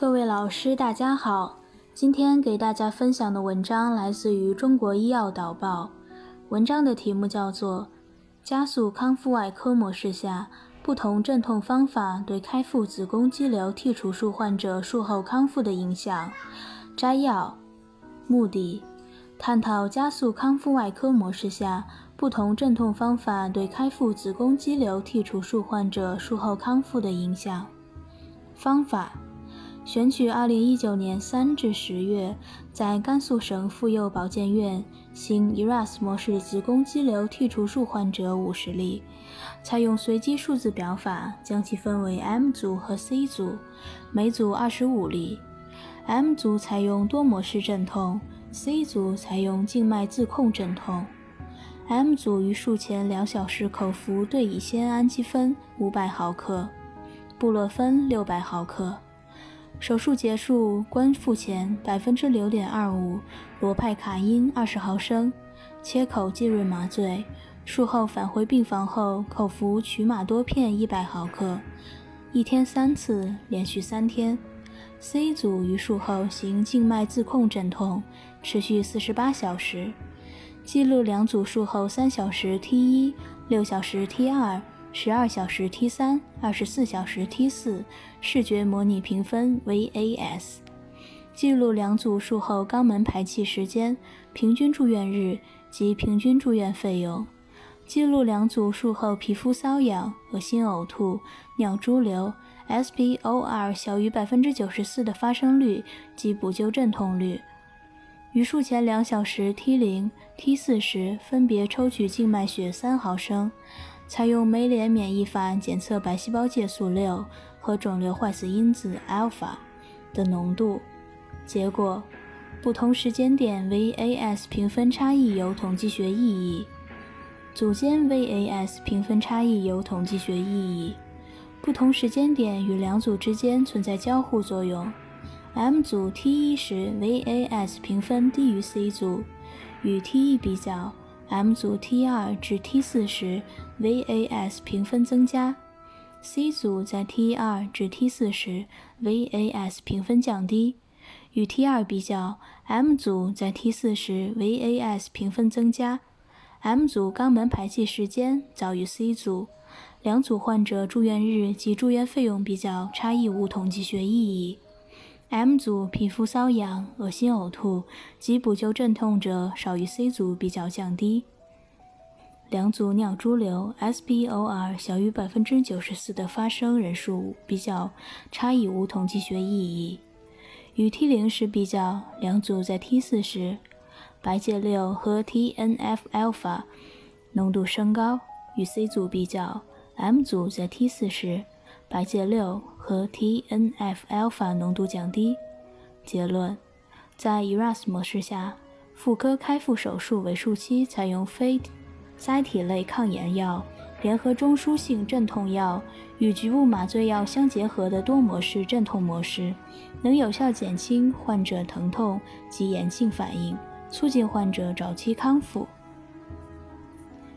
各位老师，大家好。今天给大家分享的文章来自于《中国医药导报》，文章的题目叫做《加速康复外科模式下不同镇痛方法对开腹子宫肌瘤剔除术患者术后康复的影响》。摘要：目的，探讨加速康复外科模式下不同镇痛方法对开腹子宫肌瘤剔除术患者术后康复的影响。方法。选取2019年3至10月在甘肃省妇幼保健院行 ERAS 模式子宫肌瘤剔除术患者50例，采用随机数字表法将其分为 M 组和 C 组，每组25例。M 组采用多模式镇痛，C 组采用静脉自控镇痛。M 组于术前两小时口服对乙酰氨基酚500毫克，布洛芬600毫克。手术结束，关腹前百分之六点二五罗派卡因二十毫升，切口浸润麻醉。术后返回病房后，口服曲马多片一百毫克，一天三次，连续三天。C 组于术后行静脉自控镇痛，持续四十八小时。记录两组术后三小时 T 一，六小时 T 二。十二小时 T 三，二十四小时 T 四，视觉模拟评分 VAS，记录两组术后肛门排气时间、平均住院日及平均住院费用，记录两组术后皮肤瘙痒、恶心呕吐、尿潴留、SPOR 小于百分之九十四的发生率及补救镇痛率。于术前两小时 T 零、T 四时分别抽取静脉血三毫升。采用酶联免疫法检测白细胞介素六和肿瘤坏死因子 alpha 的浓度。结果，不同时间点 VAS 评分差异有统计学意义。组间 VAS 评分差异有统计学意义。不同时间点与两组之间存在交互作用。M 组 T 一时 VAS 评分低于 C 组，与 T 一比较。M 组 T 二至 T 四时，VAS 评分增加；C 组在 T 二至 T 四时，VAS 评分降低。与 T 二比较，M 组在 T 四时，VAS 评分增加。M 组肛门排气时间早于 C 组。两组患者住院日及住院费用比较，差异无统计学意义。M 组皮肤瘙痒、恶心呕吐及补救镇痛者少于 C 组，比较降低。两组尿潴留 SPOR 小于百分之九十四的发生人数比较，差异无统计学意义。与 T 零时比较，两组在 T 四时，白介六和 TNF alpha 浓度升高；与 C 组比较，M 组在 T 四时。白介六和 TNF alpha 浓度降低。结论：在 ERAS 模式下，妇科开腹手术围术期采用非甾体类抗炎药联合中枢性镇痛药与局部麻醉药相结合的多模式镇痛模式，能有效减轻患者疼痛及炎性反应，促进患者早期康复。